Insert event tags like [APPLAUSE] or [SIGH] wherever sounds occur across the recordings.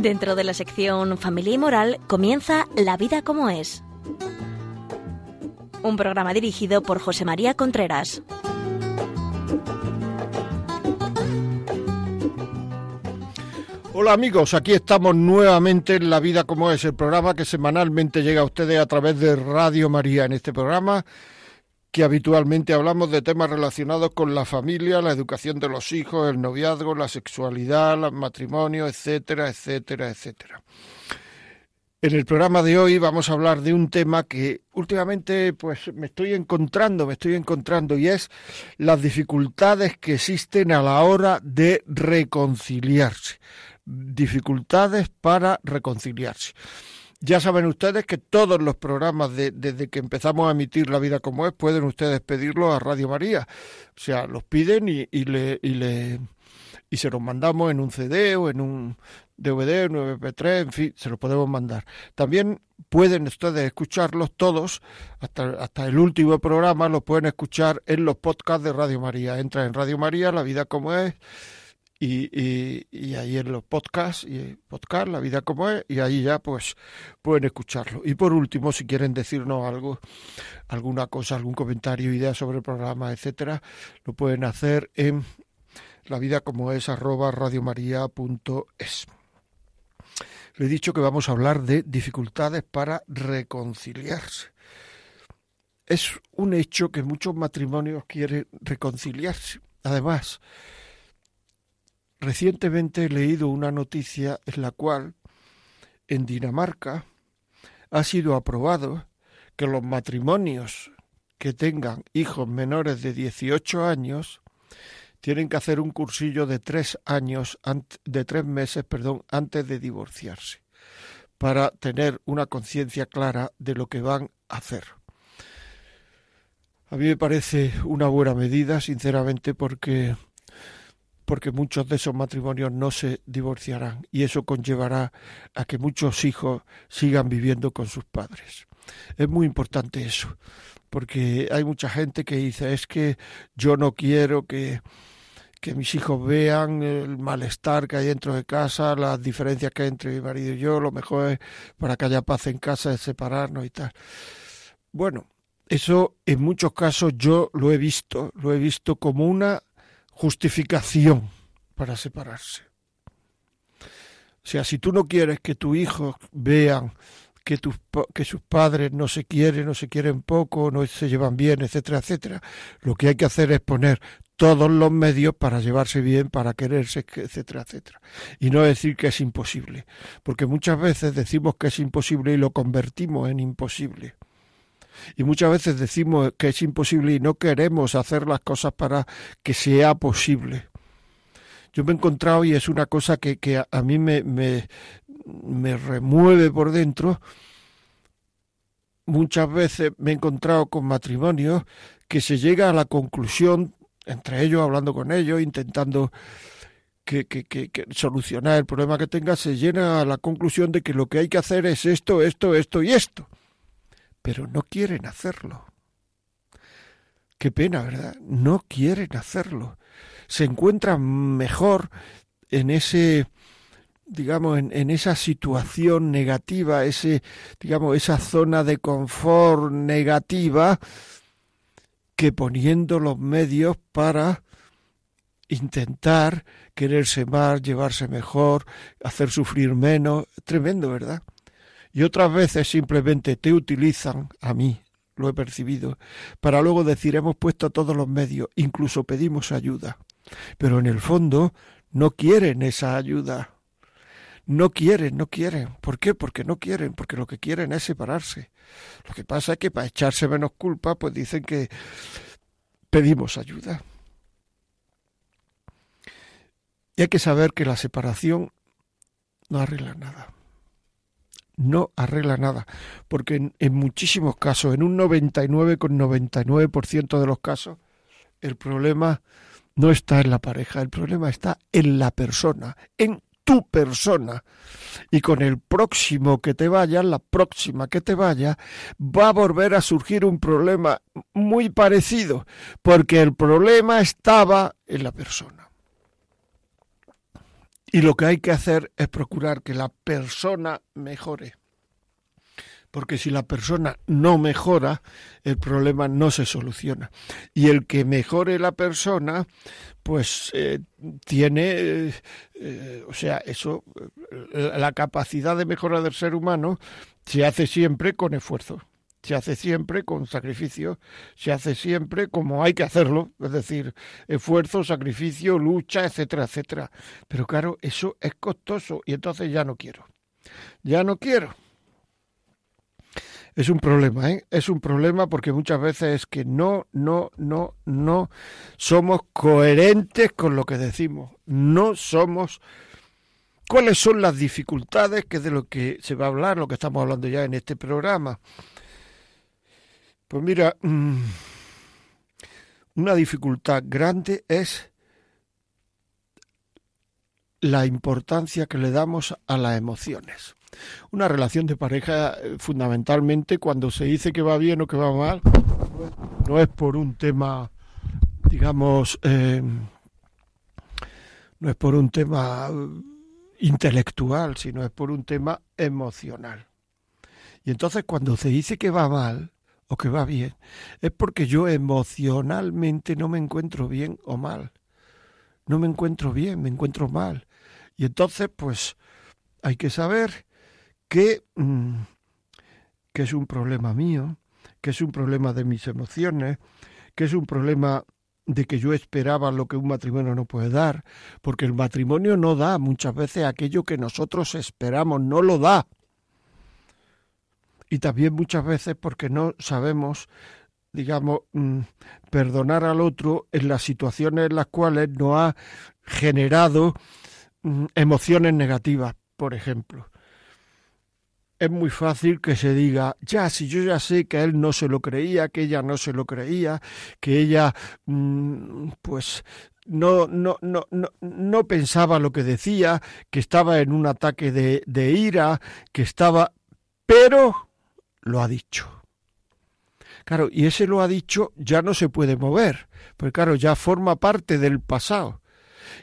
Dentro de la sección Familia y Moral comienza La vida como es. Un programa dirigido por José María Contreras. Hola amigos, aquí estamos nuevamente en La Vida como es, el programa que semanalmente llega a ustedes a través de Radio María. En este programa que habitualmente hablamos de temas relacionados con la familia, la educación de los hijos, el noviazgo, la sexualidad, el matrimonio, etcétera, etcétera, etcétera. En el programa de hoy vamos a hablar de un tema que últimamente pues me estoy encontrando, me estoy encontrando y es las dificultades que existen a la hora de reconciliarse. Dificultades para reconciliarse. Ya saben ustedes que todos los programas desde que empezamos a emitir La Vida como es pueden ustedes pedirlo a Radio María. O sea, los piden y, le, y, le, y se los mandamos en un CD o en un DVD, un MP3, en fin, se los podemos mandar. También pueden ustedes escucharlos todos, hasta, hasta el último programa, los pueden escuchar en los podcasts de Radio María. Entra en Radio María, La Vida como es y, y, ahí en los podcasts, y podcast, La vida como es, y ahí ya pues pueden escucharlo. Y por último, si quieren decirnos algo, alguna cosa, algún comentario, idea sobre el programa, etcétera, lo pueden hacer en la vida como es arroba. Le he dicho que vamos a hablar de dificultades para reconciliarse. Es un hecho que muchos matrimonios quieren reconciliarse. Además, Recientemente he leído una noticia en la cual en Dinamarca ha sido aprobado que los matrimonios que tengan hijos menores de 18 años tienen que hacer un cursillo de tres años, de tres meses, perdón, antes de divorciarse, para tener una conciencia clara de lo que van a hacer. A mí me parece una buena medida, sinceramente, porque porque muchos de esos matrimonios no se divorciarán y eso conllevará a que muchos hijos sigan viviendo con sus padres. Es muy importante eso, porque hay mucha gente que dice es que yo no quiero que que mis hijos vean el malestar que hay dentro de casa, las diferencias que hay entre mi marido y yo, lo mejor es para que haya paz en casa es separarnos y tal. Bueno, eso en muchos casos yo lo he visto, lo he visto como una justificación para separarse. O sea, si tú no quieres que tus hijos vean que, que sus padres no se quieren, no se quieren poco, no se llevan bien, etcétera, etcétera, lo que hay que hacer es poner todos los medios para llevarse bien, para quererse, etcétera, etcétera. Y no decir que es imposible, porque muchas veces decimos que es imposible y lo convertimos en imposible. Y muchas veces decimos que es imposible y no queremos hacer las cosas para que sea posible. Yo me he encontrado y es una cosa que, que a, mí me, me, me remueve por dentro. Muchas veces me he encontrado con matrimonios que se llega a la conclusión, entre ellos, hablando con ellos, intentando que, que, que, solucionar el problema que tenga, se llega a la conclusión de que lo que hay que hacer es esto, esto, esto y esto pero no quieren hacerlo. Qué pena, ¿verdad? No quieren hacerlo. Se encuentran mejor en ese digamos, en, en, esa situación negativa, ese, digamos, esa zona de confort negativa, que poniendo los medios para intentar quererse más, llevarse mejor, hacer sufrir menos. Tremendo, ¿verdad? Y otras veces simplemente te utilizan, a mí lo he percibido, para luego decir hemos puesto todos los medios, incluso pedimos ayuda. Pero en el fondo no quieren esa ayuda. No quieren, no quieren. ¿Por qué? Porque no quieren, porque lo que quieren es separarse. Lo que pasa es que para echarse menos culpa, pues dicen que pedimos ayuda. Y hay que saber que la separación no arregla nada no arregla nada, porque en, muchísimos casos, en un 99,99% de los casos, el problema no está en la pareja, el problema está en la persona, en tu persona. Y con el próximo que te vaya, la próxima que te vaya, va a volver a surgir un problema muy parecido, porque el problema estaba en la persona. Y lo que hay que hacer es procurar que la persona mejore. Porque si la persona no mejora, el problema no se soluciona. Y el que mejore la persona, pues eh, tiene, eh, o sea, eso, la capacidad de mejora del ser humano se hace siempre con esfuerzo se hace siempre con sacrificio, se hace siempre como hay que hacerlo, es decir, esfuerzo, sacrificio, lucha, etcétera, etcétera. Pero claro, eso es costoso y entonces ya no quiero. Ya no quiero. Es un problema, ¿eh? Es un problema porque muchas veces es que no, no, no, no somos coherentes con lo que decimos. No somos cuáles son las dificultades que de lo que se va a hablar, lo que estamos hablando ya en este programa. Pues mira, mm, una dificultad grande es la importancia que le damos a las emociones. Una relación de pareja, eh, fundamentalmente, cuando se dice que va bien o que va mal, no es por un tema, digamos, eh, no es por un tema intelectual, sino es por un tema emocional. Y entonces cuando se dice que va mal, o que va bien, es porque yo emocionalmente no me encuentro bien o mal. No me encuentro bien, me encuentro mal. Y entonces, pues, hay que saber que, mm, que es un problema mío, que es un problema de mis emociones, que es un problema de que yo esperaba lo que un matrimonio no puede dar, porque el matrimonio no da muchas veces aquello que nosotros esperamos, no lo da y también muchas veces porque no sabemos digamos, mm, perdonar al otro en las situaciones en las cuales nos ha generado mm, emociones negativas, por ejemplo. Es muy fácil que se diga, ya, si yo ya sé que él no se lo creía, que ella no se lo creía, que ella, mm, pues, no, no, no, no, pensaba lo que decía, que estaba en un ataque de, de ira, que estaba... Pero lo ha dicho. Claro, y ese lo ha dicho ya no se puede mover, porque claro, ya forma parte del pasado.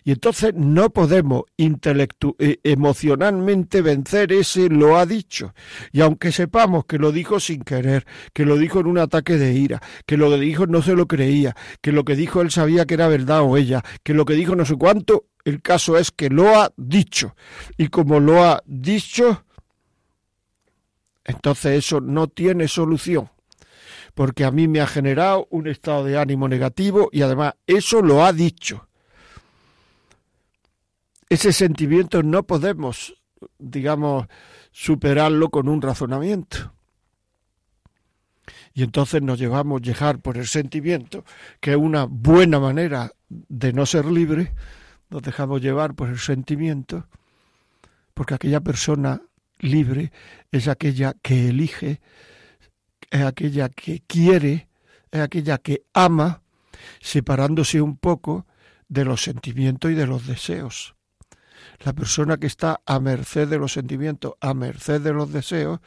Y entonces no podemos eh, emocionalmente vencer ese lo ha dicho. Y aunque sepamos que lo dijo sin querer, que lo dijo en un ataque de ira, que lo que dijo no se lo creía, que lo que dijo él sabía que era verdad o ella, que lo que dijo no sé cuánto, el caso es que lo ha dicho. Y como lo ha dicho, entonces eso no tiene solución, porque a mí me ha generado un estado de ánimo negativo y además eso lo ha dicho. Ese sentimiento no podemos, digamos, superarlo con un razonamiento. Y entonces nos llevamos a llegar por el sentimiento, que es una buena manera de no ser libre, nos dejamos llevar por el sentimiento, porque aquella persona libre es aquella que elige, es aquella que quiere, es aquella que ama, separándose un poco de los sentimientos y de los deseos. La persona que está a merced de los sentimientos, a merced de los deseos,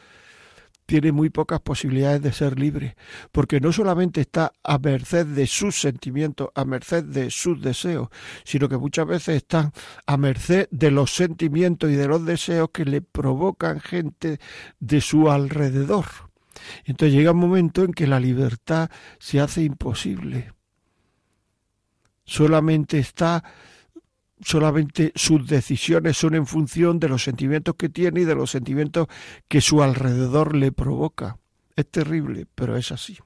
tiene muy pocas posibilidades de ser libre, porque no solamente está a merced de sus sentimientos, a merced de sus deseos, sino que muchas veces está a merced de los sentimientos y de los deseos que le provocan gente de su alrededor. Entonces llega un momento en que la libertad se hace imposible. Solamente está solamente sus decisiones son en función de los sentimientos que tiene y de los sentimientos que su alrededor le provoca. Es terrible, pero es así.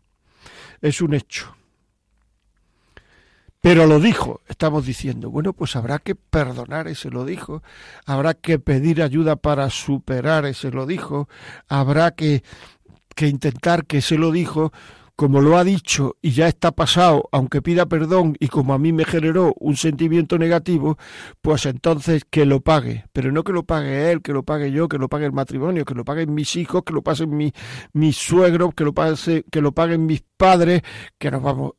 Es un hecho. Pero lo dijo, estamos diciendo, bueno, pues habrá que perdonar ese lo dijo, habrá que pedir ayuda para superar ese lo dijo, habrá que, que intentar que se lo dijo como lo ha dicho y ya está pasado, aunque pida perdón y como a mí me generó un sentimiento negativo, pues entonces que lo pague. Pero no que lo pague él, que lo pague yo, que lo pague el matrimonio, que lo paguen mis hijos, que lo pasen mi, mis suegros, que lo, pase, que lo paguen mis padres, que nos vamos.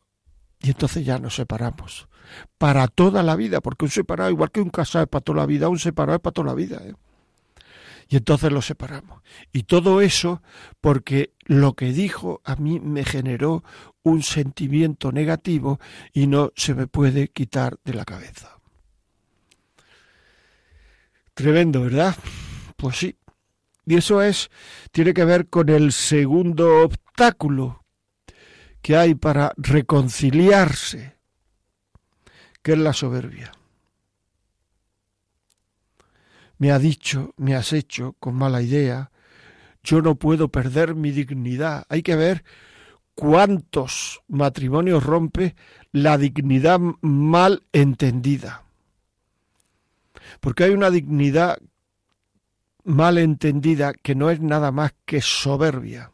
Y entonces ya nos separamos. Para toda la vida, porque un separado, igual que un casado es para toda la vida, un separado es para toda la vida. ¿eh? Y entonces lo separamos. Y todo eso porque lo que dijo a mí me generó un sentimiento negativo y no se me puede quitar de la cabeza. Tremendo, ¿verdad? Pues sí. Y eso es, tiene que ver con el segundo obstáculo que hay para reconciliarse, que es la soberbia. Me ha dicho, me has hecho con mala idea, yo no puedo perder mi dignidad. Hay que ver cuántos matrimonios rompe la dignidad mal entendida. Porque hay una dignidad mal entendida que no es nada más que soberbia.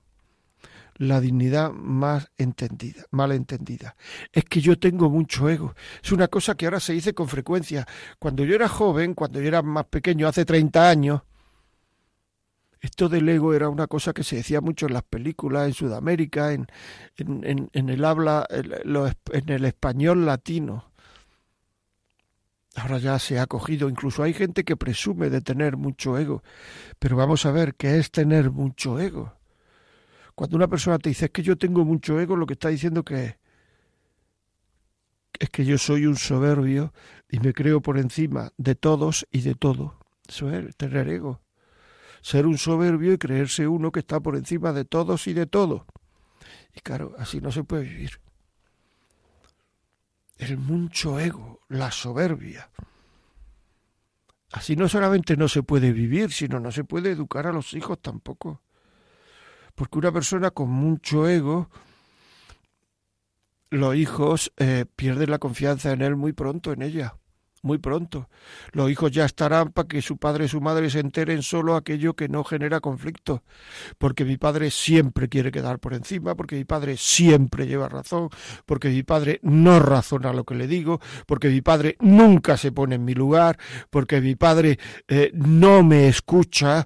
La dignidad más entendida, mal entendida. Es que yo tengo mucho ego. Es una cosa que ahora se dice con frecuencia. Cuando yo era joven, cuando yo era más pequeño, hace 30 años, esto del ego era una cosa que se decía mucho en las películas, en Sudamérica, en, en, en el habla, en el español latino. Ahora ya se ha cogido, incluso hay gente que presume de tener mucho ego, pero vamos a ver qué es tener mucho ego. Cuando una persona te dice es que yo tengo mucho ego, lo que está diciendo que es que yo soy un soberbio y me creo por encima de todos y de todo. Eso es tener ego. Ser un soberbio y creerse uno que está por encima de todos y de todo. Y claro, así no se puede vivir el mucho ego, la soberbia. Así no solamente no se puede vivir, sino no se puede educar a los hijos tampoco. Porque una persona con mucho ego, los hijos eh, pierden la confianza en él muy pronto, en ella muy pronto. Los hijos ya estarán para que su padre y su madre se enteren solo aquello que no genera conflicto, porque mi padre siempre quiere quedar por encima, porque mi padre siempre lleva razón, porque mi padre no razona lo que le digo, porque mi padre nunca se pone en mi lugar, porque mi padre eh, no me escucha,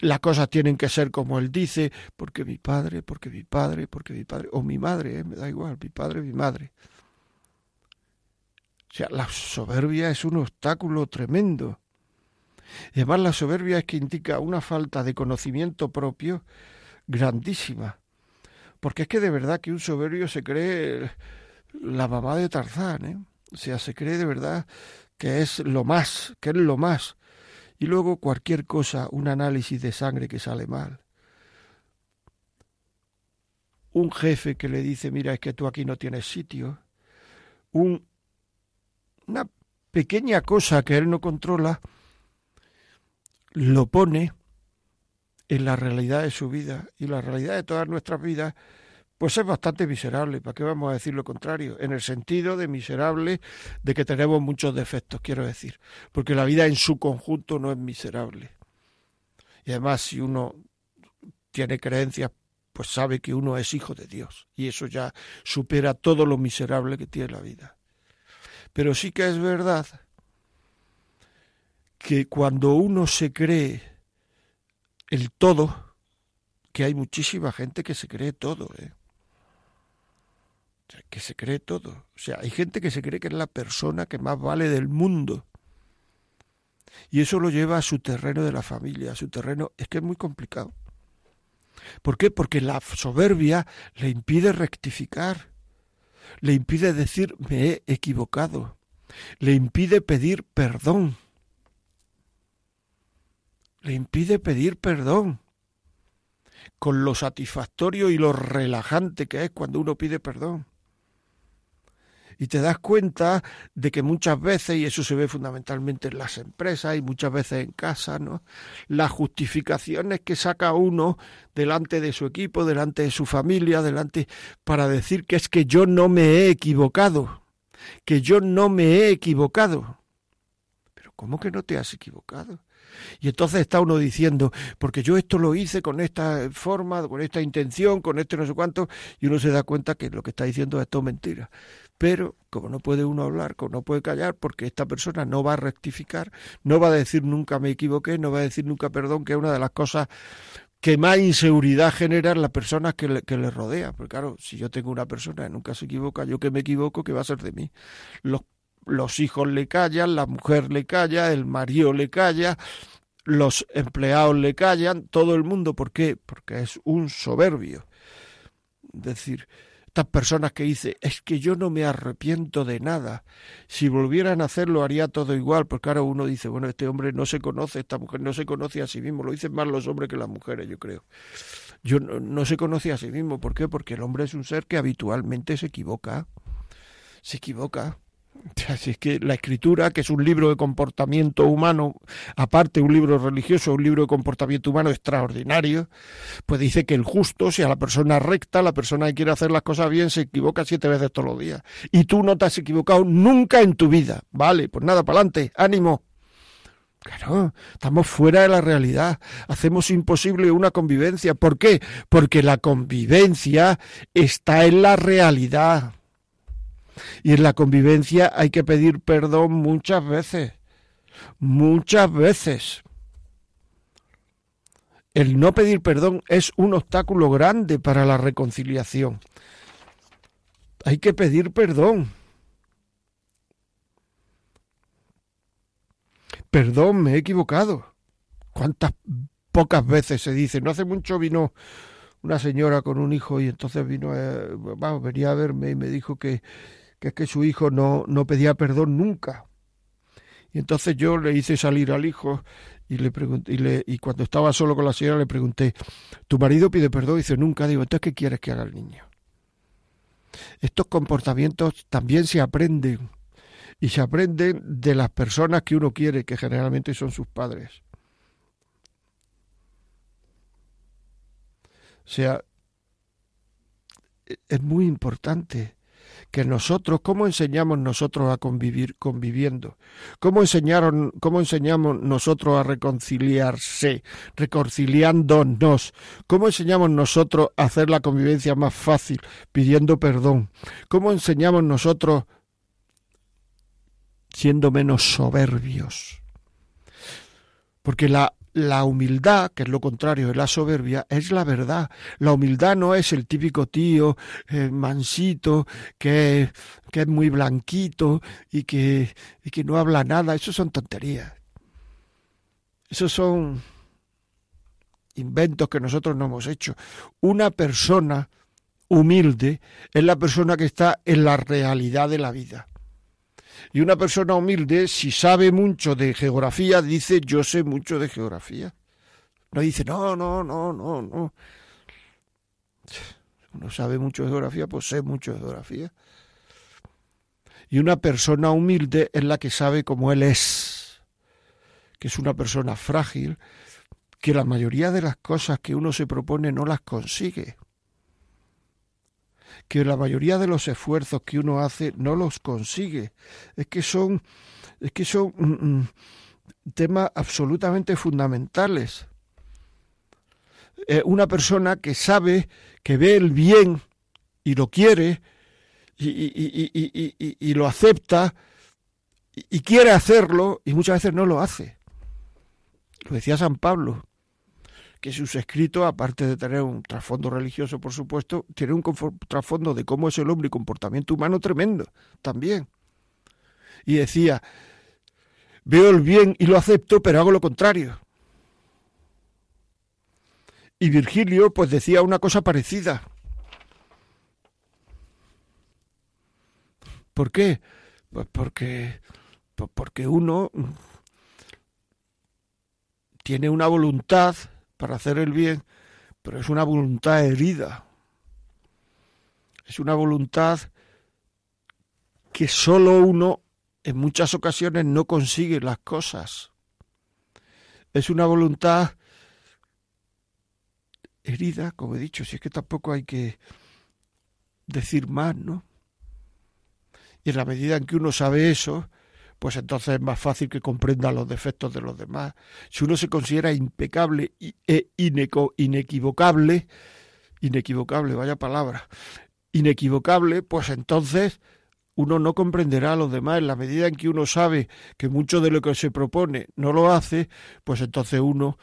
las cosas tienen que ser como él dice, porque mi padre, porque mi padre, porque mi padre, o mi madre, eh, me da igual, mi padre, mi madre. O sea, la soberbia es un obstáculo tremendo. Y además la soberbia es que indica una falta de conocimiento propio grandísima. Porque es que de verdad que un soberbio se cree la mamá de Tarzán, ¿eh? O sea, se cree de verdad que es lo más, que es lo más. Y luego cualquier cosa, un análisis de sangre que sale mal. Un jefe que le dice, mira, es que tú aquí no tienes sitio. Un una pequeña cosa que él no controla, lo pone en la realidad de su vida y la realidad de todas nuestras vidas, pues es bastante miserable. ¿Para qué vamos a decir lo contrario? En el sentido de miserable de que tenemos muchos defectos, quiero decir, porque la vida en su conjunto no es miserable. Y además, si uno tiene creencias, pues sabe que uno es hijo de Dios y eso ya supera todo lo miserable que tiene la vida. Pero sí que es verdad que cuando uno se cree el todo, que hay muchísima gente que se cree todo, ¿eh? Que se cree todo. O sea, hay gente que se cree que es la persona que más vale del mundo. Y eso lo lleva a su terreno de la familia, a su terreno. Es que es muy complicado. ¿Por qué? Porque la soberbia le impide rectificar le impide decir me he equivocado, le impide pedir perdón, le impide pedir perdón, con lo satisfactorio y lo relajante que es cuando uno pide perdón y te das cuenta de que muchas veces, y eso se ve fundamentalmente en las empresas y muchas veces en casa, ¿no? Las justificaciones que saca uno delante de su equipo, delante de su familia, delante para decir que es que yo no me he equivocado, que yo no me he equivocado. Pero ¿cómo que no te has equivocado? Y entonces está uno diciendo, porque yo esto lo hice con esta forma, con esta intención, con este no sé cuánto, y uno se da cuenta que lo que está diciendo es todo mentira. Pero como no puede uno hablar, como no puede callar, porque esta persona no va a rectificar, no va a decir nunca me equivoqué, no va a decir nunca perdón, que es una de las cosas que más inseguridad generan las personas que le, que le rodean. Porque claro, si yo tengo una persona que nunca se equivoca, yo que me equivoco, ¿qué va a ser de mí? Los, los hijos le callan, la mujer le calla, el marido le calla, los empleados le callan, todo el mundo. ¿Por qué? Porque es un soberbio. Es decir, estas personas que dicen, es que yo no me arrepiento de nada. Si volvieran a hacerlo haría todo igual, porque ahora uno dice, bueno, este hombre no se conoce, esta mujer no se conoce a sí mismo. Lo dicen más los hombres que las mujeres, yo creo. Yo no, no se conoce a sí mismo. ¿Por qué? Porque el hombre es un ser que habitualmente se equivoca. Se equivoca. [LAUGHS] Así es que la escritura, que es un libro de comportamiento humano, aparte un libro religioso, un libro de comportamiento humano extraordinario, pues dice que el justo, sea la persona recta, la persona que quiere hacer las cosas bien, se equivoca siete veces todos los días. Y tú no te has equivocado nunca en tu vida. Vale, pues nada, para adelante, ánimo. Claro, estamos fuera de la realidad. Hacemos imposible una convivencia. ¿Por qué? Porque la convivencia está en la realidad. Y en la convivencia hay que pedir perdón muchas veces, muchas veces. El no pedir perdón es un obstáculo grande para la reconciliación. Hay que pedir perdón. Perdón, me he equivocado. ¿Cuántas pocas veces se dice? No hace mucho vino una señora con un hijo y entonces vino, vamos, venía a verme y me dijo que, que es que su hijo no, no pedía perdón nunca. Y entonces yo le hice salir al hijo y le pregunté, y, le, y cuando estaba solo con la señora le pregunté, ¿tu marido pide perdón? Y dice, nunca. Digo, entonces, ¿qué quieres que haga el niño? Estos comportamientos también se aprenden. Y se aprenden de las personas que uno quiere, que generalmente son sus padres. O sea, es muy importante que nosotros, ¿cómo enseñamos nosotros a convivir conviviendo? ¿Cómo, enseñaron, ¿Cómo enseñamos nosotros a reconciliarse, reconciliándonos? ¿Cómo enseñamos nosotros a hacer la convivencia más fácil, pidiendo perdón? ¿Cómo enseñamos nosotros siendo menos soberbios? Porque la la humildad, que es lo contrario de la soberbia, es la verdad. La humildad no es el típico tío eh, mansito que, que, es muy blanquito y que, y que no habla nada. Eso son tonterías. Esos son inventos que nosotros no hemos hecho. Una persona humilde es la persona que está en la realidad de la vida. Y una persona humilde, si sabe mucho de geografía, dice yo sé mucho de geografía. No dice no, no, no, no, no. Uno sabe mucho de geografía, pues sé mucho de geografía. Y una persona humilde es la que sabe cómo él es, que es una persona frágil, que la mayoría de las cosas que uno se propone no las consigue que la mayoría de los esfuerzos que uno hace no los consigue. Es que son, es que son mm, mm, temas absolutamente fundamentales. Una persona que sabe, que ve el bien y lo quiere y, y, y lo acepta y quiere hacerlo y muchas veces no lo hace. Lo decía San Pablo, que sus escritos, aparte de tener un trasfondo religioso, por supuesto, tiene un trasfondo de cómo es el hombre y comportamiento humano tremendo también. Y decía, veo el bien y lo acepto, pero hago lo contrario. Y Virgilio pues decía una cosa parecida. ¿Por qué? Pues porque, pues porque uno tiene una voluntad para hacer el bien, pero es una voluntad herida. Es una voluntad que solo uno en muchas ocasiones no consigue las cosas. Es una voluntad herida, como he dicho, si es que tampoco hay que decir más, ¿no? Y en la medida en que uno sabe eso, pues entonces es más fácil que comprenda los defectos de los demás. Si uno se considera impecable e inequivocable, inequivocable, vaya palabra, inequivocable, pues entonces uno no comprenderá a los demás. En la medida en que uno sabe que mucho de lo que se propone no lo hace, pues entonces uno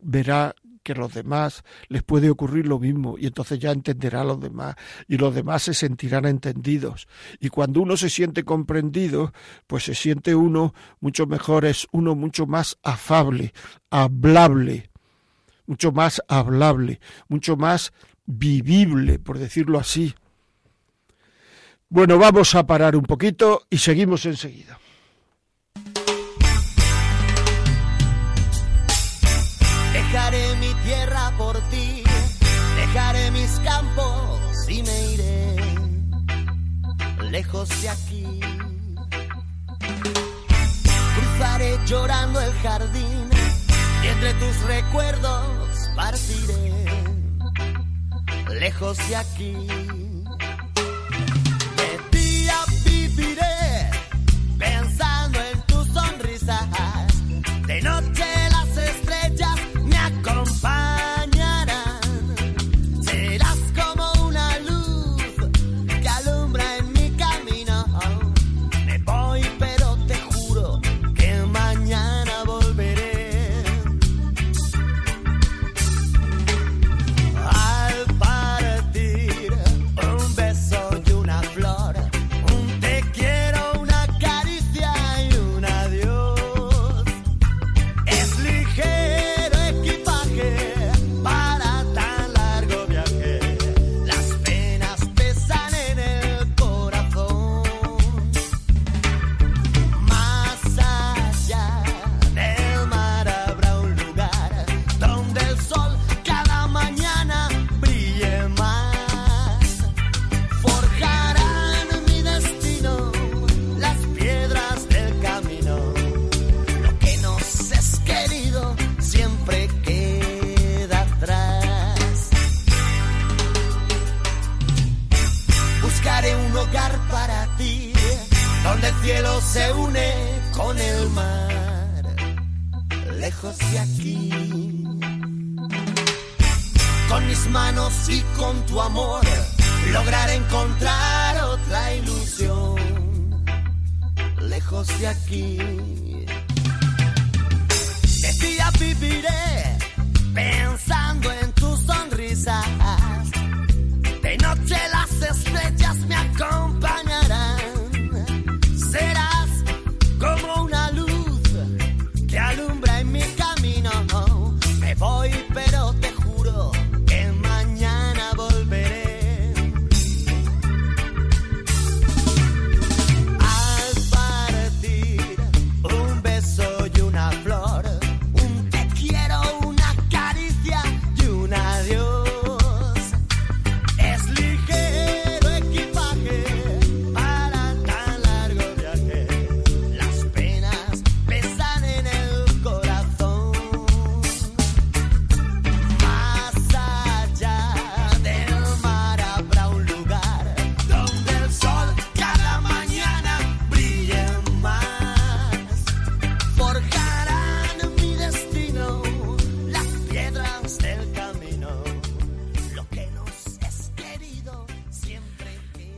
verá que a los demás les puede ocurrir lo mismo y entonces ya entenderá a los demás y los demás se sentirán entendidos. Y cuando uno se siente comprendido, pues se siente uno mucho mejor, es uno mucho más afable, hablable, mucho más hablable, mucho más vivible, por decirlo así. Bueno, vamos a parar un poquito y seguimos enseguida. Lejos de aquí. Cruzaré llorando el jardín y entre tus recuerdos partiré lejos de aquí.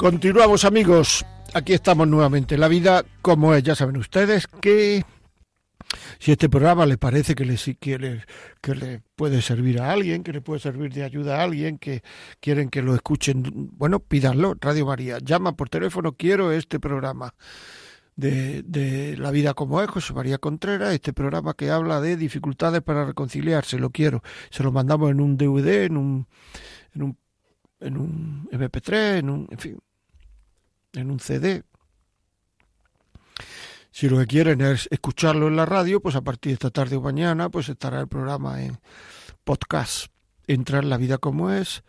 Continuamos amigos, aquí estamos nuevamente. La vida como es, ya saben ustedes que si este programa les parece que le, que, que le puede servir a alguien, que le puede servir de ayuda a alguien, que quieren que lo escuchen, bueno, pídanlo. Radio María, llama por teléfono, quiero este programa. De, de, La vida como es, José María Contreras, este programa que habla de dificultades para reconciliarse, lo quiero. Se lo mandamos en un DVD, en un, en un, en un MP3, en un, en fin, en un CD. Si lo que quieren es escucharlo en la radio, pues a partir de esta tarde o mañana, pues estará el programa en podcast. Entra en La Vida Como Es,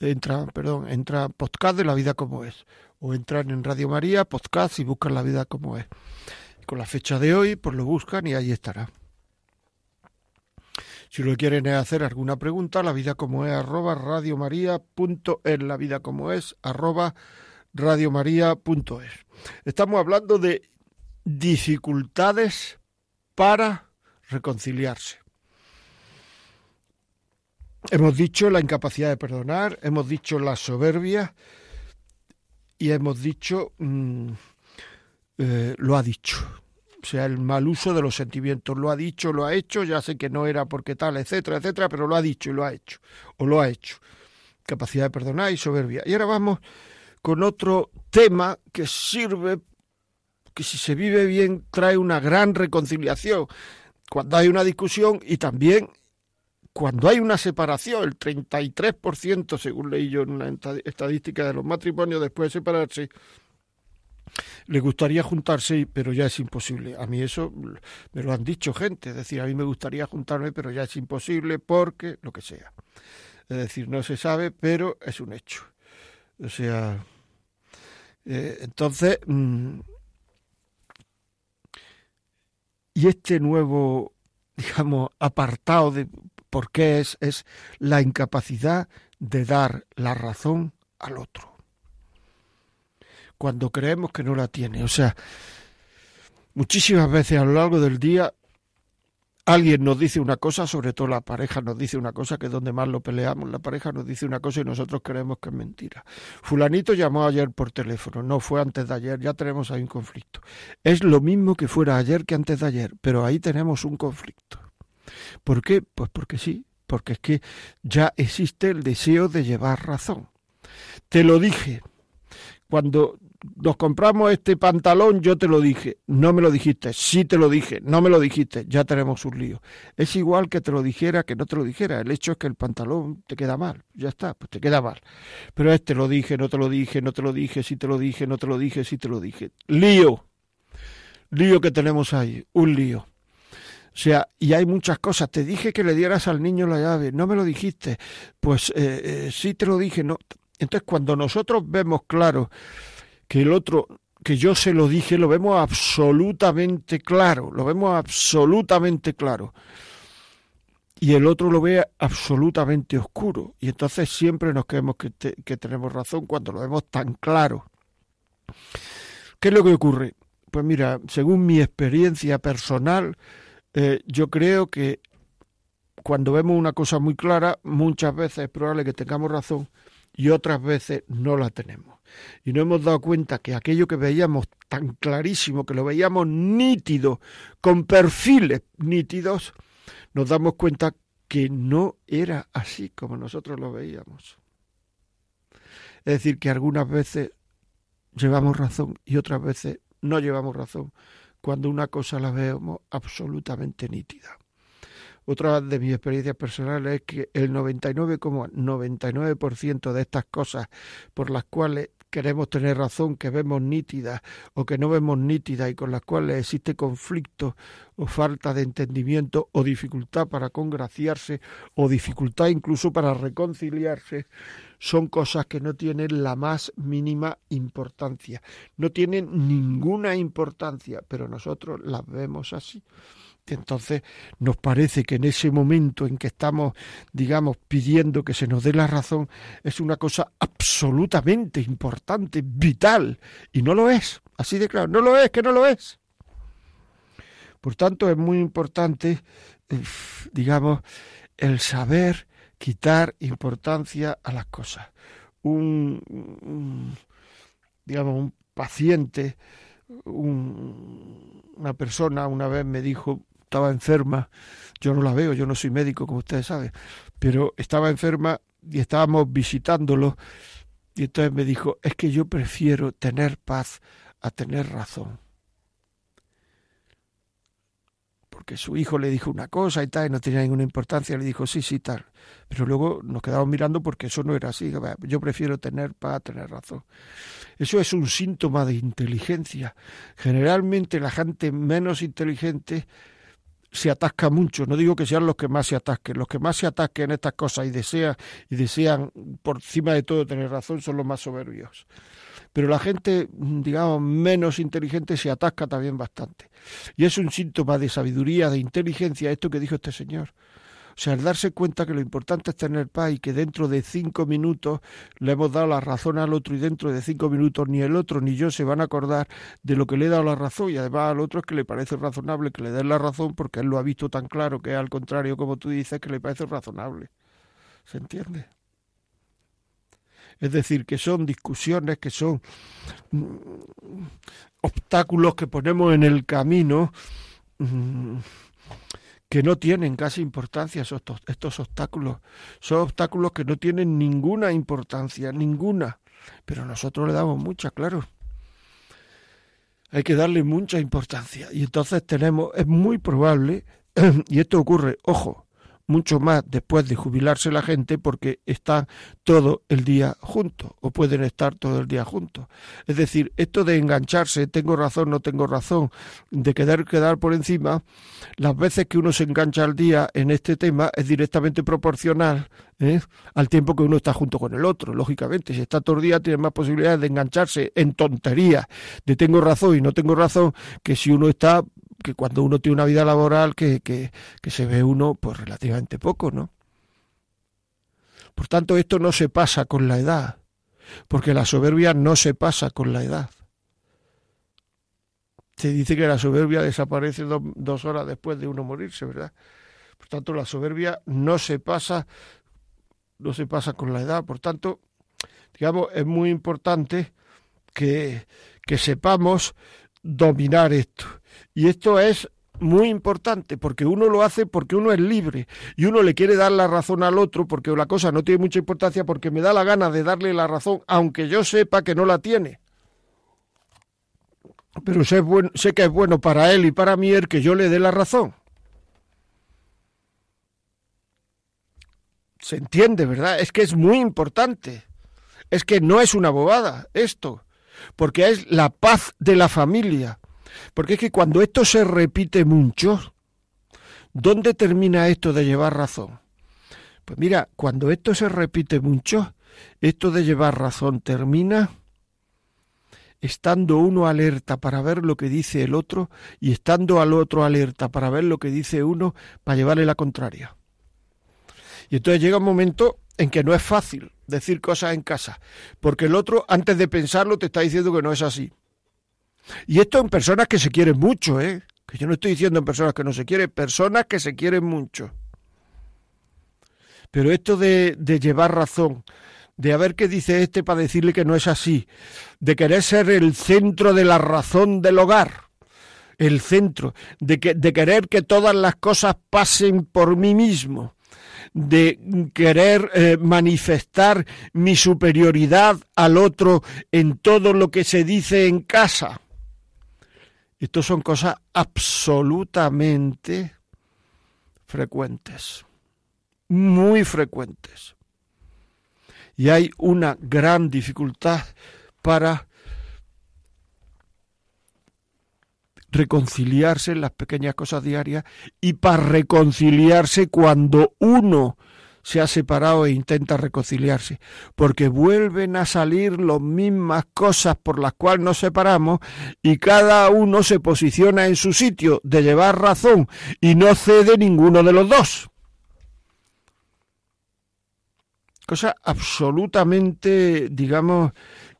entra, perdón, entra podcast de La Vida Como Es. O entran en Radio María, podcast y buscan La Vida Como Es. Con la fecha de hoy, pues lo buscan y ahí estará. Si lo quieren es hacer alguna pregunta, la vida como es arroba en la vida como es arroba radiomaria.es. Estamos hablando de dificultades para reconciliarse. Hemos dicho la incapacidad de perdonar, hemos dicho la soberbia y hemos dicho mm, eh, lo ha dicho. O sea, el mal uso de los sentimientos. Lo ha dicho, lo ha hecho, ya sé que no era porque tal, etcétera, etcétera, pero lo ha dicho y lo ha hecho. O lo ha hecho. Capacidad de perdonar y soberbia. Y ahora vamos con otro tema que sirve, que si se vive bien trae una gran reconciliación cuando hay una discusión y también cuando hay una separación, el 33%, según leí yo en una estadística de los matrimonios, después de separarse, le gustaría juntarse, pero ya es imposible. A mí eso me lo han dicho gente, es decir, a mí me gustaría juntarme, pero ya es imposible porque lo que sea. Es decir, no se sabe, pero es un hecho. O sea, eh, entonces, mm, y este nuevo, [LAUGHS] digamos, apartado de por qué es, es la incapacidad de dar la razón al otro. Cuando creemos que no la tiene. O sea, muchísimas veces a lo largo del día alguien nos dice una cosa, sobre todo la pareja nos dice una cosa, que es donde más lo peleamos, la pareja nos dice una cosa y nosotros creemos que es mentira. Fulanito llamó ayer por teléfono, no fue antes de ayer, ya tenemos ahí un conflicto. Es lo mismo que fuera ayer que antes de ayer, pero ahí tenemos un conflicto. ¿Por qué? Pues porque sí, porque es que ya existe el deseo de llevar razón. Te lo dije, cuando nos compramos este pantalón, yo te lo dije, no me lo dijiste, sí te lo dije, no me lo dijiste, ya tenemos un lío. Es igual que te lo dijera que no te lo dijera, el hecho es que el pantalón te queda mal, ya está, pues te queda mal. Pero este lo dije, no te lo dije, no te lo dije, sí te lo dije, no te lo dije, sí te lo dije. Lío, lío que tenemos ahí, un lío. O sea, y hay muchas cosas. Te dije que le dieras al niño la llave, no me lo dijiste. Pues eh, eh, sí te lo dije, no. Entonces, cuando nosotros vemos claro que el otro, que yo se lo dije, lo vemos absolutamente claro, lo vemos absolutamente claro. Y el otro lo ve absolutamente oscuro. Y entonces siempre nos creemos que, tenemos razón cuando lo vemos tan claro. ¿Qué es lo que ocurre? Pues mira, según mi experiencia personal, eh, yo creo que cuando vemos una cosa muy clara, muchas veces es probable que tengamos razón y otras veces no la tenemos. Y no hemos dado cuenta que aquello que veíamos tan clarísimo, que lo veíamos nítido, con perfiles nítidos, nos damos cuenta que no era así como nosotros lo veíamos. Es decir, que algunas veces llevamos razón y otras veces no llevamos razón cuando una cosa la vemos absolutamente nítida. Otra de mis experiencias personales es que el 99,99% de estas cosas por las cuales queremos tener razón, que vemos nítidas o que no vemos nítidas y con las cuales existe conflicto o falta de entendimiento o dificultad para congraciarse o dificultad incluso para reconciliarse, son cosas que no tienen la más mínima importancia, no tienen ninguna importancia, pero nosotros las vemos así. Entonces nos parece que en ese momento en que estamos, digamos, pidiendo que se nos dé la razón, es una cosa absolutamente importante, vital, y no lo es, así de claro, no lo es, que no lo es. Por tanto, es muy importante, eh, digamos, el saber quitar importancia a las cosas. Un, digamos, un paciente, una persona una vez me dijo, estaba enferma, yo no la veo, yo no soy médico, como ustedes saben, pero estaba enferma y estábamos visitándolo y entonces me dijo, es que yo prefiero tener paz a tener razón. Porque su hijo le dijo una cosa y tal, y no tenía ninguna importancia, le dijo sí, sí, tal. Pero luego nos quedamos mirando porque eso no era así. Yo prefiero tener paz a tener razón. Eso es un síntoma de inteligencia. Generalmente la gente menos inteligente se atasca mucho. No digo que sean los que más se atasquen. Los que más se atasquen en estas cosas y desean, y desean por encima de todo tener razón son los más soberbios. Pero la gente, digamos, menos inteligente se atasca también bastante. Y es un síntoma de sabiduría, de inteligencia, esto que dijo este señor. O sea, el darse cuenta que lo importante es tener paz y que dentro de cinco minutos le hemos dado la razón al otro y dentro de cinco minutos ni el otro ni yo se van a acordar de lo que le he dado la razón y además al otro es que le parece razonable que le den la razón porque él lo ha visto tan claro que al contrario, como tú dices, que le parece razonable. ¿Se entiende? Es decir, que son discusiones, que son mm, obstáculos que ponemos en el camino. Que no tienen casi importancia estos, estos obstáculos. Son obstáculos que no tienen ninguna importancia, ninguna. Pero nosotros le damos mucha, claro. Hay que darle mucha importancia. Y entonces tenemos, es muy probable, [CLEARS THROAT] y esto ocurre, ojo, mucho más después de jubilarse la gente porque están todo el día juntos o pueden estar todo el día juntos. Es decir, esto de engancharse, tengo razón, no tengo razón, de quedar quedar por encima, las veces que uno se engancha al día en este tema es directamente proporcional ¿eh? al tiempo que uno está junto con el otro. Lógicamente, si está todo el día tiene más posibilidades de engancharse en tonterías de tengo razón y no tengo razón que si uno está que cuando uno tiene una vida laboral que, que, que se ve uno pues relativamente poco, ¿no? Por tanto, esto no se pasa con la edad, porque la soberbia no se pasa con la edad. Se dice que la soberbia desaparece dos horas después de uno morirse, ¿verdad? Por tanto, la soberbia no se pasa, no se pasa con la edad. Por tanto, digamos, es muy importante que, que sepamos dominar esto. Y esto es muy importante porque uno lo hace porque uno es libre y uno le quiere dar la razón al otro porque la cosa no tiene mucha importancia porque me da la gana de darle la razón aunque yo sepa que no la tiene. Pero sé, sé que es bueno para él y para mí el que yo le dé la razón. Se entiende, ¿verdad? Es que es muy importante. Es que no es una bobada esto porque es la paz de la familia. Porque es que cuando esto se repite mucho, ¿dónde termina esto de llevar razón? Pues mira, cuando esto se repite mucho, esto de llevar razón termina estando uno alerta para ver lo que dice el otro y estando al otro alerta para ver lo que dice uno para llevarle la contraria. Y entonces llega un momento en que no es fácil decir cosas en casa, porque el otro antes de pensarlo te está diciendo que no es así. Y esto en personas que se quieren mucho, ¿eh? Que yo no estoy diciendo en personas que no se quieren, personas que se quieren mucho. Pero esto de, de llevar razón, de a ver qué dice este para decirle que no es así, de querer ser el centro de la razón del hogar, el centro, de, que, de querer que todas las cosas pasen por mí mismo, de querer eh, manifestar mi superioridad al otro en todo lo que se dice en casa. Estas son cosas absolutamente frecuentes, muy frecuentes. Y hay una gran dificultad para reconciliarse en las pequeñas cosas diarias y para reconciliarse cuando uno se ha separado e intenta reconciliarse, porque vuelven a salir las mismas cosas por las cuales nos separamos y cada uno se posiciona en su sitio de llevar razón y no cede ninguno de los dos. Cosa absolutamente, digamos,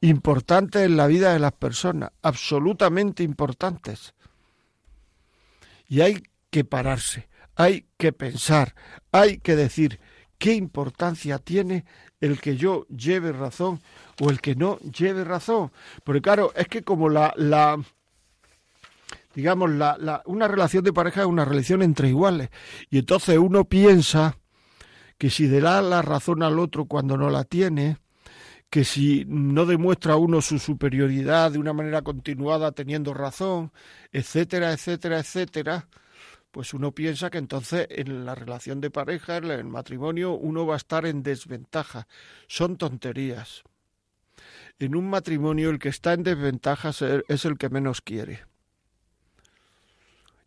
importante en la vida de las personas, absolutamente importantes. Y hay que pararse, hay que pensar, hay que decir qué importancia tiene el que yo lleve razón o el que no lleve razón. Porque claro, es que como la, la digamos, la, una relación de pareja es una relación entre iguales. Y entonces uno piensa que si le da la razón al otro cuando no la tiene, que si no demuestra uno su superioridad de una manera continuada teniendo razón, etcétera, etcétera, etcétera, pues uno piensa que entonces en la relación de pareja, en el matrimonio, uno va a estar en desventaja. Son tonterías. En un matrimonio el que está en desventaja es el que menos quiere.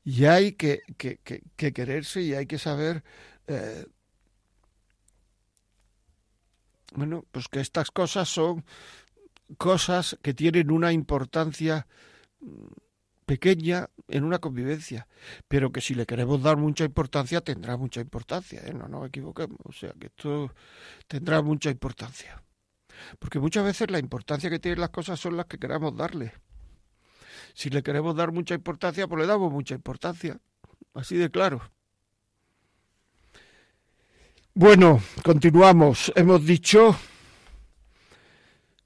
Y hay que, que, que, quererse y hay que saber eh, bueno, pues que estas cosas son cosas que tienen una importancia mm, pequeña en una convivencia, pero que si le queremos dar mucha importancia tendrá mucha importancia, ¿eh? no nos equivoquemos, o sea que esto tendrá mucha importancia. Porque muchas veces la importancia que tienen las cosas son las que queramos darle. Si le queremos dar mucha importancia, pues le damos mucha importancia, así de claro. Bueno, continuamos. Hemos dicho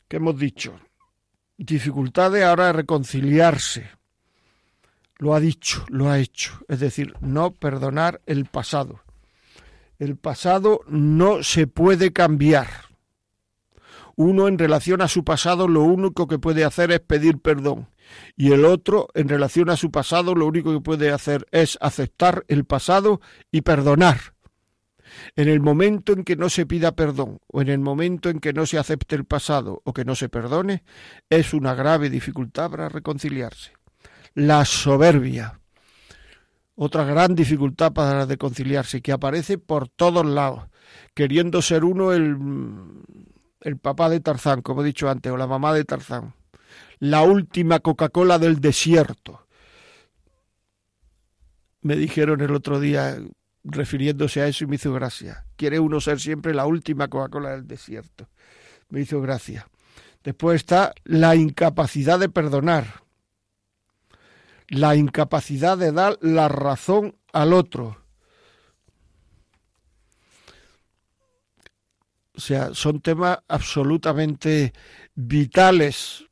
¿Qué hemos dicho dificultades ahora de reconciliarse. Lo ha dicho, lo ha hecho. Es decir, no perdonar el pasado. El pasado no se puede cambiar. Uno en relación a su pasado lo único que puede hacer es pedir perdón. Y el otro en relación a su pasado lo único que puede hacer es aceptar el pasado y perdonar En el momento en que no se pida perdón o en el momento en que no se acepte el pasado o que no se perdone, es una grave dificultad para reconciliarse. La soberbia, otra gran dificultad para reconciliarse, que aparece por todos lados, queriendo ser uno el, el papá de Tarzán, como he dicho antes, o la mamá de Tarzán. La última Coca-Cola del desierto. Me dijeron el otro día, refiriéndose a eso y me hizo gracia. Quiere uno ser siempre la última Coca-Cola del desierto. Me hizo gracia. Después está la incapacidad de perdonar, la incapacidad de dar la razón al otro. O sea, son temas absolutamente vitales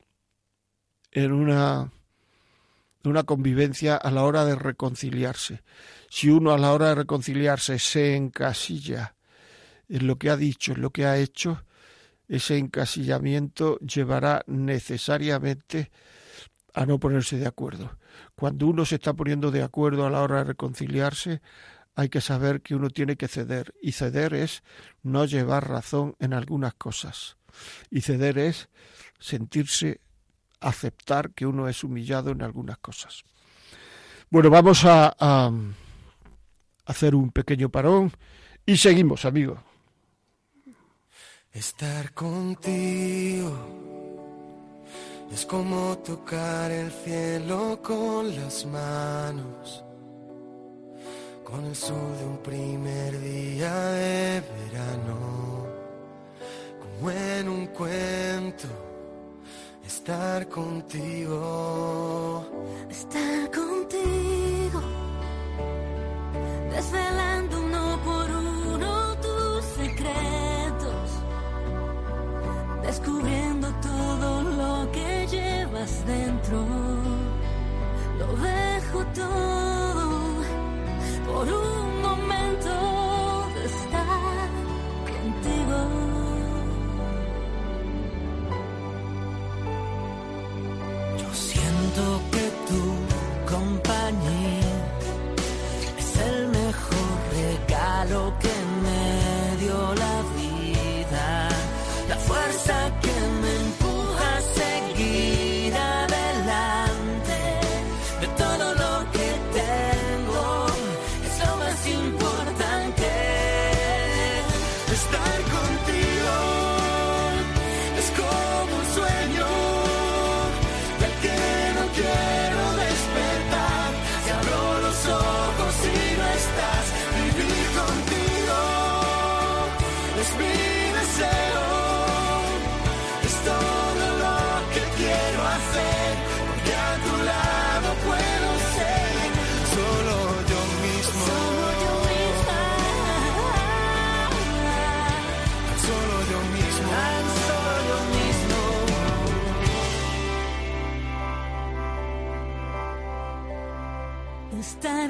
en una, una convivencia a la hora de reconciliarse si uno a la hora de reconciliarse se encasilla en lo que ha dicho, en lo que ha hecho, ese encasillamiento llevará necesariamente a no ponerse de acuerdo. Cuando uno se está poniendo de acuerdo a la hora de reconciliarse, hay que saber que uno tiene que ceder. Y ceder es no llevar razón en algunas cosas. Y ceder es sentirse, aceptar que uno es humillado en algunas cosas. Bueno, vamos a, a hacer un pequeño parón y seguimos, amigos. Estar contigo es como tocar el cielo con las manos, con el sol de un primer día de verano, como en un cuento. Estar contigo. Estar contigo desvelando uno por uno tus secretos, descubriendo todo dentro. Lo dejo todo por un momento de estar contigo. Yo siento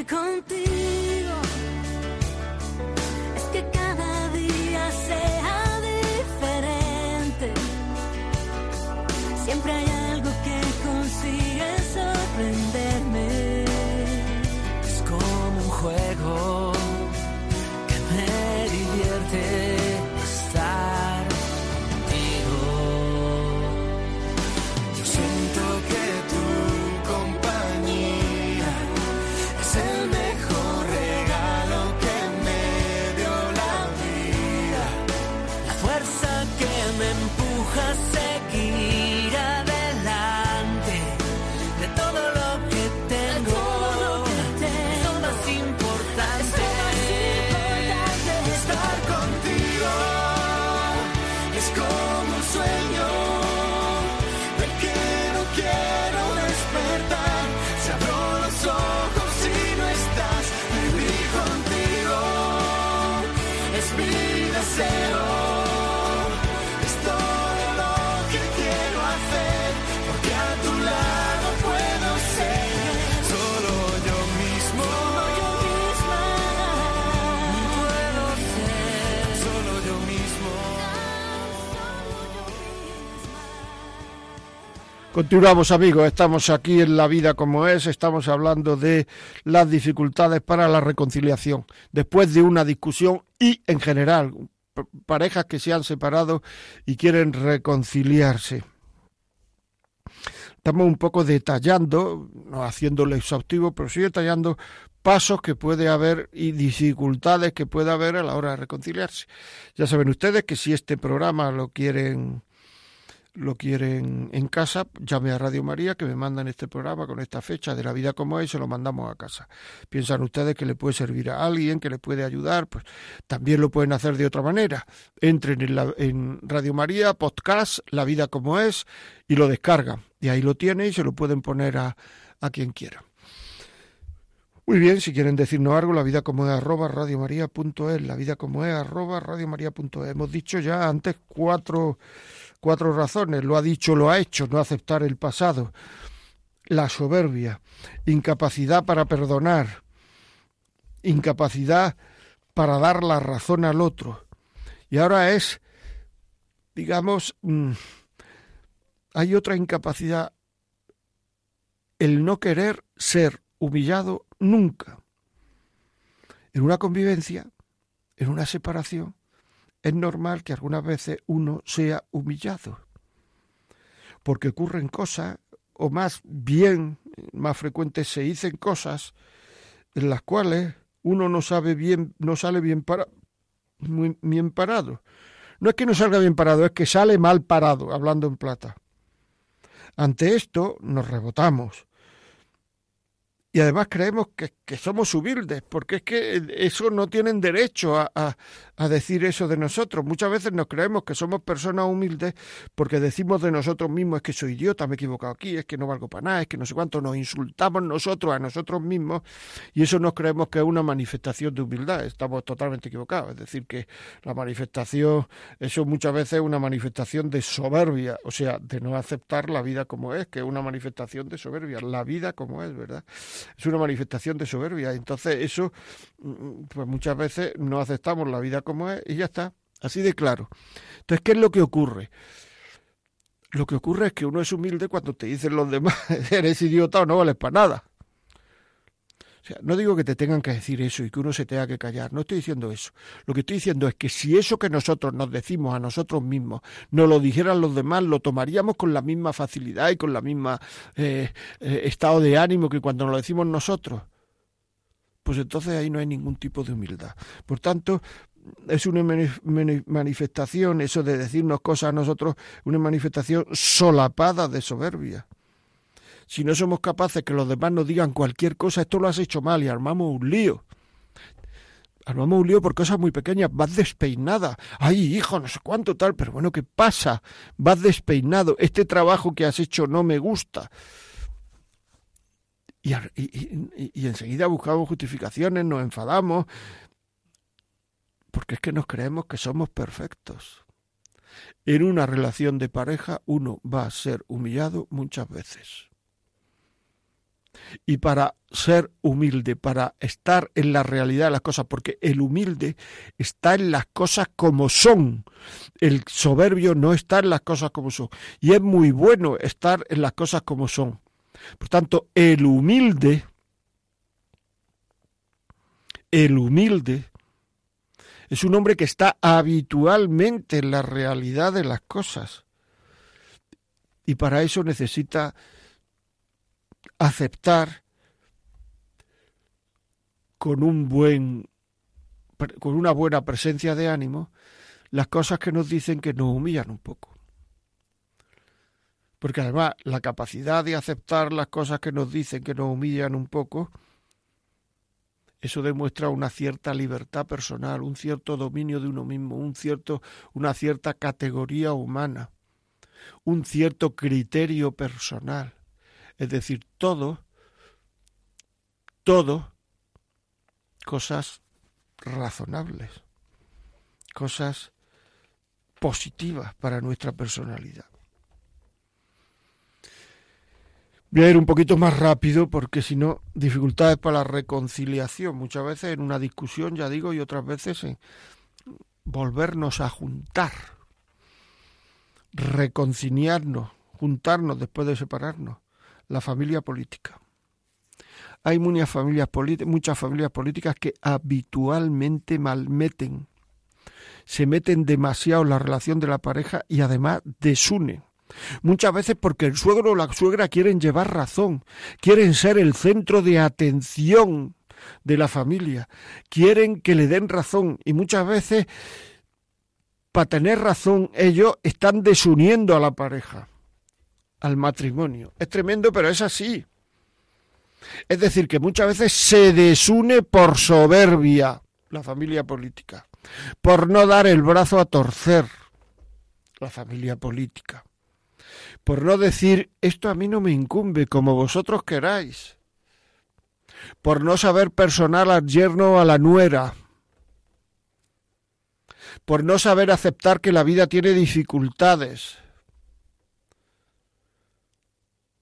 contigo Continuamos amigos, estamos aquí en La Vida como es, estamos hablando de las dificultades para la reconciliación. Después de una discusión y en general, parejas que se han separado y quieren reconciliarse. Estamos un poco detallando, no haciéndolo exhaustivo, pero sí detallando pasos que puede haber y dificultades que puede haber a la hora de reconciliarse. Ya saben ustedes que si este programa lo quieren lo quieren en casa, llame a Radio María que me mandan este programa con esta fecha de la vida como es y se lo mandamos a casa. Piensan ustedes que le puede servir a alguien, que le puede ayudar, pues también lo pueden hacer de otra manera. Entren en, la, en Radio María, podcast, La vida como es, y lo descargan. Y ahí lo tienen y se lo pueden poner a, a quien quiera. Muy bien, si quieren decirnos algo, la vida como es arroba radiomaria.es, la vida como es arroba radiomaria.es. Hemos dicho ya antes cuatro, cuatro razones, lo ha dicho, lo ha hecho, no aceptar el pasado, la soberbia, incapacidad para perdonar, incapacidad para dar la razón al otro. Y ahora es, digamos, mm, hay otra incapacidad, el no querer ser humillado nunca. En una convivencia, en una separación, es normal que algunas veces uno sea humillado, porque ocurren cosas, o más bien, más frecuentes se dicen cosas en las cuales uno no sabe bien, no sale bien, para, bien parado. No es que no salga bien parado, es que sale mal parado, hablando en plata. Ante esto nos rebotamos. Y además creemos que, que, somos humildes, porque es que eso no tienen derecho a, a, a, decir eso de nosotros. Muchas veces nos creemos que somos personas humildes porque decimos de nosotros mismos es que soy idiota, me he equivocado aquí, es que no valgo para nada, es que no sé cuánto, nos insultamos nosotros a nosotros mismos y eso nos creemos que es una manifestación de humildad. Estamos totalmente equivocados. Es decir, que la manifestación, eso muchas veces es una manifestación de soberbia, o sea, de no aceptar la vida como es, que es una manifestación de soberbia, la vida como es, ¿verdad? Es una manifestación de soberbia. Entonces eso, pues muchas veces no aceptamos la vida como es y ya está, así de claro. Entonces, ¿qué es lo que ocurre? Lo que ocurre es que uno es humilde cuando te dicen los demás, [LAUGHS] eres idiota o no vales para nada. Sea, no digo que te tengan que decir eso y que uno se tenga que callar, no estoy diciendo eso. Lo que estoy diciendo es que si eso que nosotros nos decimos a nosotros mismos nos lo dijeran los demás, lo tomaríamos con la misma facilidad y con la misma eh, eh, estado de ánimo que cuando nos lo decimos nosotros. Pues entonces ahí no hay ningún tipo de humildad. Por tanto, es una manifestación, eso de decirnos cosas a nosotros, una manifestación solapada de soberbia si no somos capaces que los demás nos digan cualquier cosa, esto lo has hecho mal y armamos un lío. Armamos un lío por cosas muy pequeñas, vas despeinada. Ay, hijo, no sé cuánto tal, pero bueno, ¿qué pasa? Vas despeinado, este trabajo que has hecho no me gusta. Y, enseguida buscamos justificaciones, nos enfadamos, porque es que nos creemos que somos perfectos. En una relación de pareja uno va a ser humillado muchas veces. Y para ser humilde, para estar en la realidad de las cosas, porque el humilde está en las cosas como son, el soberbio no está en las cosas como son. Y es muy bueno estar en las cosas como son. Por tanto, el humilde, el humilde, es un hombre que está habitualmente en la realidad de las cosas. Y para eso necesita aceptar con un buen con una buena presencia de ánimo las cosas que nos dicen que nos humillan un poco. Porque además la capacidad de aceptar las cosas que nos dicen que nos humillan un poco, eso demuestra una cierta libertad personal, un cierto dominio de uno mismo, un cierto, una cierta categoría humana, un cierto criterio personal. Es decir, todo, todo, cosas razonables, cosas positivas para nuestra personalidad. Voy a ir un poquito más rápido porque si no, dificultades para la reconciliación. Muchas veces en una discusión, ya digo, y otras veces en volvernos a juntar, reconciliarnos, juntarnos después de separarnos, la familia política. Hay muchas familias, políticas que habitualmente malmeten, se meten demasiado en la relación de la pareja y además desunen. Muchas veces porque el suegro o la suegra quieren llevar razón, quieren ser el centro de atención de la familia, quieren que le den razón y muchas veces para tener razón ellos están desuniendo a la pareja, al matrimonio. Es tremendo, pero es así. Es decir, que muchas veces se desune por soberbia la familia política, por no dar el brazo a torcer la familia política, por no decir esto a mí no me incumbe como vosotros queráis, por no saber personal al yerno o a la nuera, por no saber aceptar que la vida tiene dificultades.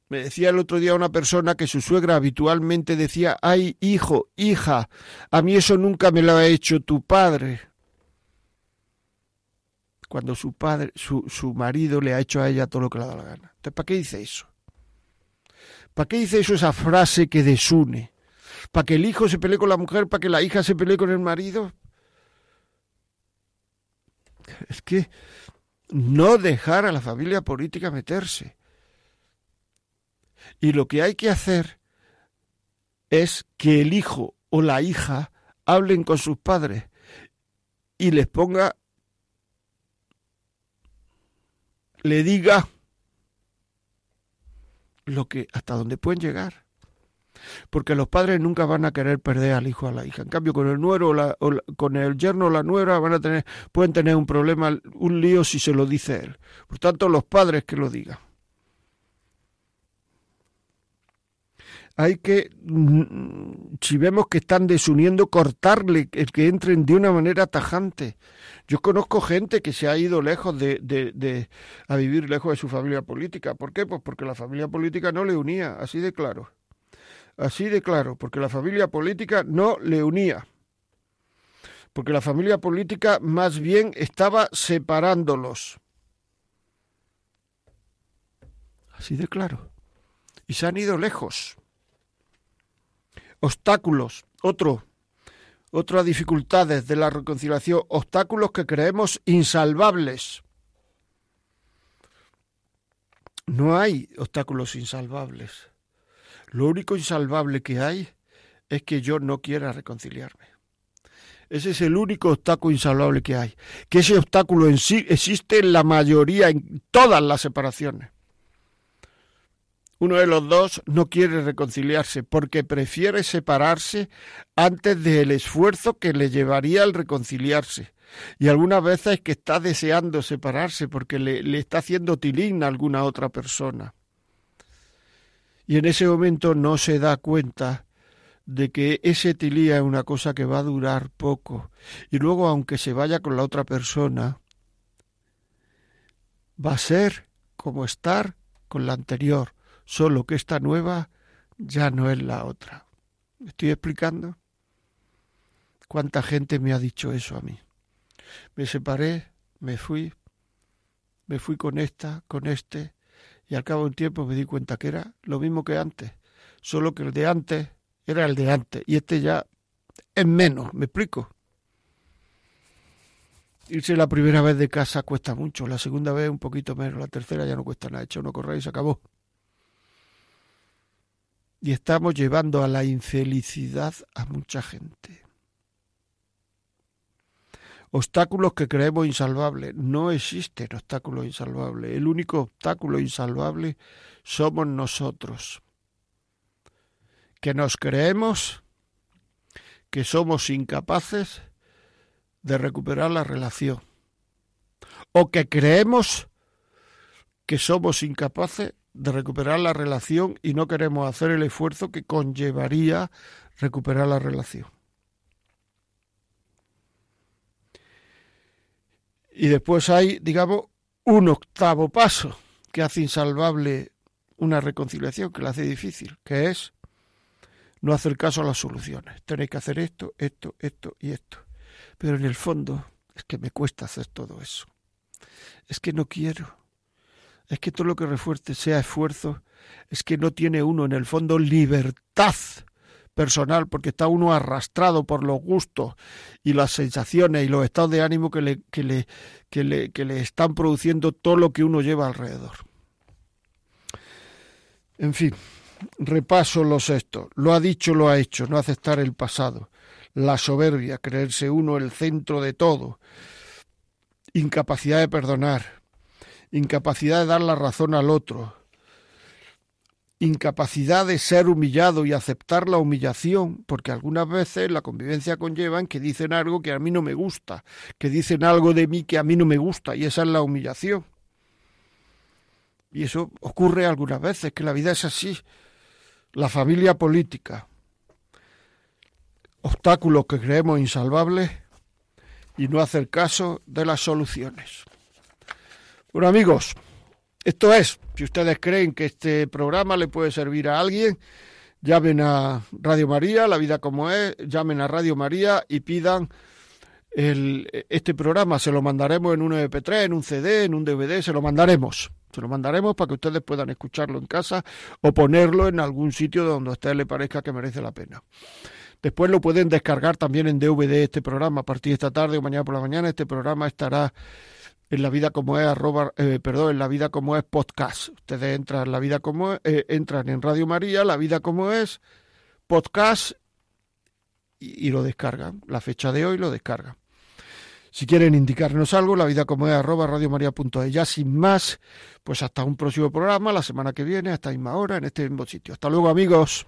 Me decía el otro día una persona que su suegra habitualmente decía, ay, hijo, hija, a mí eso nunca me lo ha hecho tu padre. Cuando su padre, su, su marido le ha hecho a ella todo lo que le da la gana. Entonces, ¿para qué dice eso? ¿Para qué dice eso esa frase que desune? ¿Para que el hijo se pelee con la mujer? ¿Para que la hija se pelee con el marido? Es que no dejar a la familia política meterse. Y lo que hay que hacer es que el hijo o la hija hablen con sus padres y les ponga, le diga lo que hasta donde pueden llegar. Porque los padres nunca van a querer perder al hijo o a la hija. En cambio, con el nuero o, la, o la, con el yerno o la nuera van a tener, pueden tener un problema, un lío si se lo dice él. Por tanto, los padres que lo digan. Hay que, si vemos que están desuniendo, cortarle, el que entren de una manera tajante. Yo conozco gente que se ha ido lejos de, de, de, a vivir lejos de su familia política. ¿Por qué? Pues porque la familia política no le unía, así de claro. Así de claro, porque la familia política no le unía. Porque la familia política más bien estaba separándolos. Así de claro. Y se han ido lejos obstáculos, otro, otras dificultades de la reconciliación, obstáculos que creemos insalvables. No hay obstáculos insalvables. Lo único insalvable que hay es que yo no quiera reconciliarme. Ese es el único obstáculo insalvable que hay. Que ese obstáculo en sí existe en la mayoría, en todas las separaciones uno de los dos no quiere reconciliarse porque prefiere separarse antes del esfuerzo que le llevaría al reconciliarse. Y algunas veces es que está deseando separarse porque le, le está haciendo tilín a alguna otra persona. Y en ese momento no se da cuenta de que ese tilía es una cosa que va a durar poco. Y luego, aunque se vaya con la otra persona, va a ser como estar con la anterior solo que esta nueva ya no es la otra. ¿Me estoy explicando? ¿Cuánta gente me ha dicho eso a mí? Me separé, me fui, me fui con esta, con este, y al cabo de un tiempo me di cuenta que era lo mismo que antes, solo que el de antes era el de antes, y este ya es menos, ¿me explico? Irse la primera vez de casa cuesta mucho, la segunda vez un poquito menos, la tercera ya no cuesta nada, echa uno correr y se acabó y estamos llevando a la infelicidad a mucha gente. Obstáculos que creemos insalvables. No existen obstáculos insalvables. El único obstáculo insalvable somos nosotros. Que nos creemos que somos incapaces de recuperar la relación. O que creemos que somos incapaces de recuperar la relación y no queremos hacer el esfuerzo que conllevaría recuperar la relación. Y después hay, digamos, un octavo paso que hace insalvable una reconciliación, que la hace difícil, que es no hacer caso a las soluciones. Tenéis que hacer esto, esto, esto y esto. Pero en el fondo es que me cuesta hacer todo eso. Es que no quiero es que todo lo que refuerce sea esfuerzo, es que no tiene uno en el fondo libertad personal, porque está uno arrastrado por los gustos y las sensaciones y los estados de ánimo que le, que le, que le, que le están produciendo todo lo que uno lleva alrededor. En fin, repaso lo sexto. Lo ha dicho, lo ha hecho, no aceptar el pasado. La soberbia, creerse uno el centro de todo. Incapacidad de perdonar. Incapacidad de dar la razón al otro incapacidad de ser humillado y aceptar la humillación, porque algunas veces la convivencia conlleva que dicen algo que a mí no me gusta, que dicen algo de mí que a mí no me gusta, y esa es la humillación. Y eso ocurre algunas veces, que la vida es así. La familia política, obstáculos que creemos insalvables y no hacer caso de las soluciones. Bueno amigos, esto es, si ustedes creen que este programa le puede servir a alguien, llamen a Radio María, La Vida como es, llamen a Radio María y pidan este programa. Se lo mandaremos en un MP3, en un CD, en un DVD, se lo mandaremos. Se lo mandaremos para que ustedes puedan escucharlo en casa o ponerlo en algún sitio donde a ustedes les parezca que merece la pena. Después lo pueden descargar también en DVD este programa a partir de esta tarde o mañana por la mañana. Este programa estará en la vida como es arroba, eh, perdón, en la vida como es podcast. Ustedes entran en la vida como es, eh, entran en Radio María, la vida como es podcast y, lo descargan. La fecha de hoy lo descargan. Si quieren indicarnos algo, la vida como es arroba radiomaria.es. Ya sin más, pues hasta un próximo programa, la semana que viene, hasta misma hora, en este mismo sitio. Hasta luego, amigos.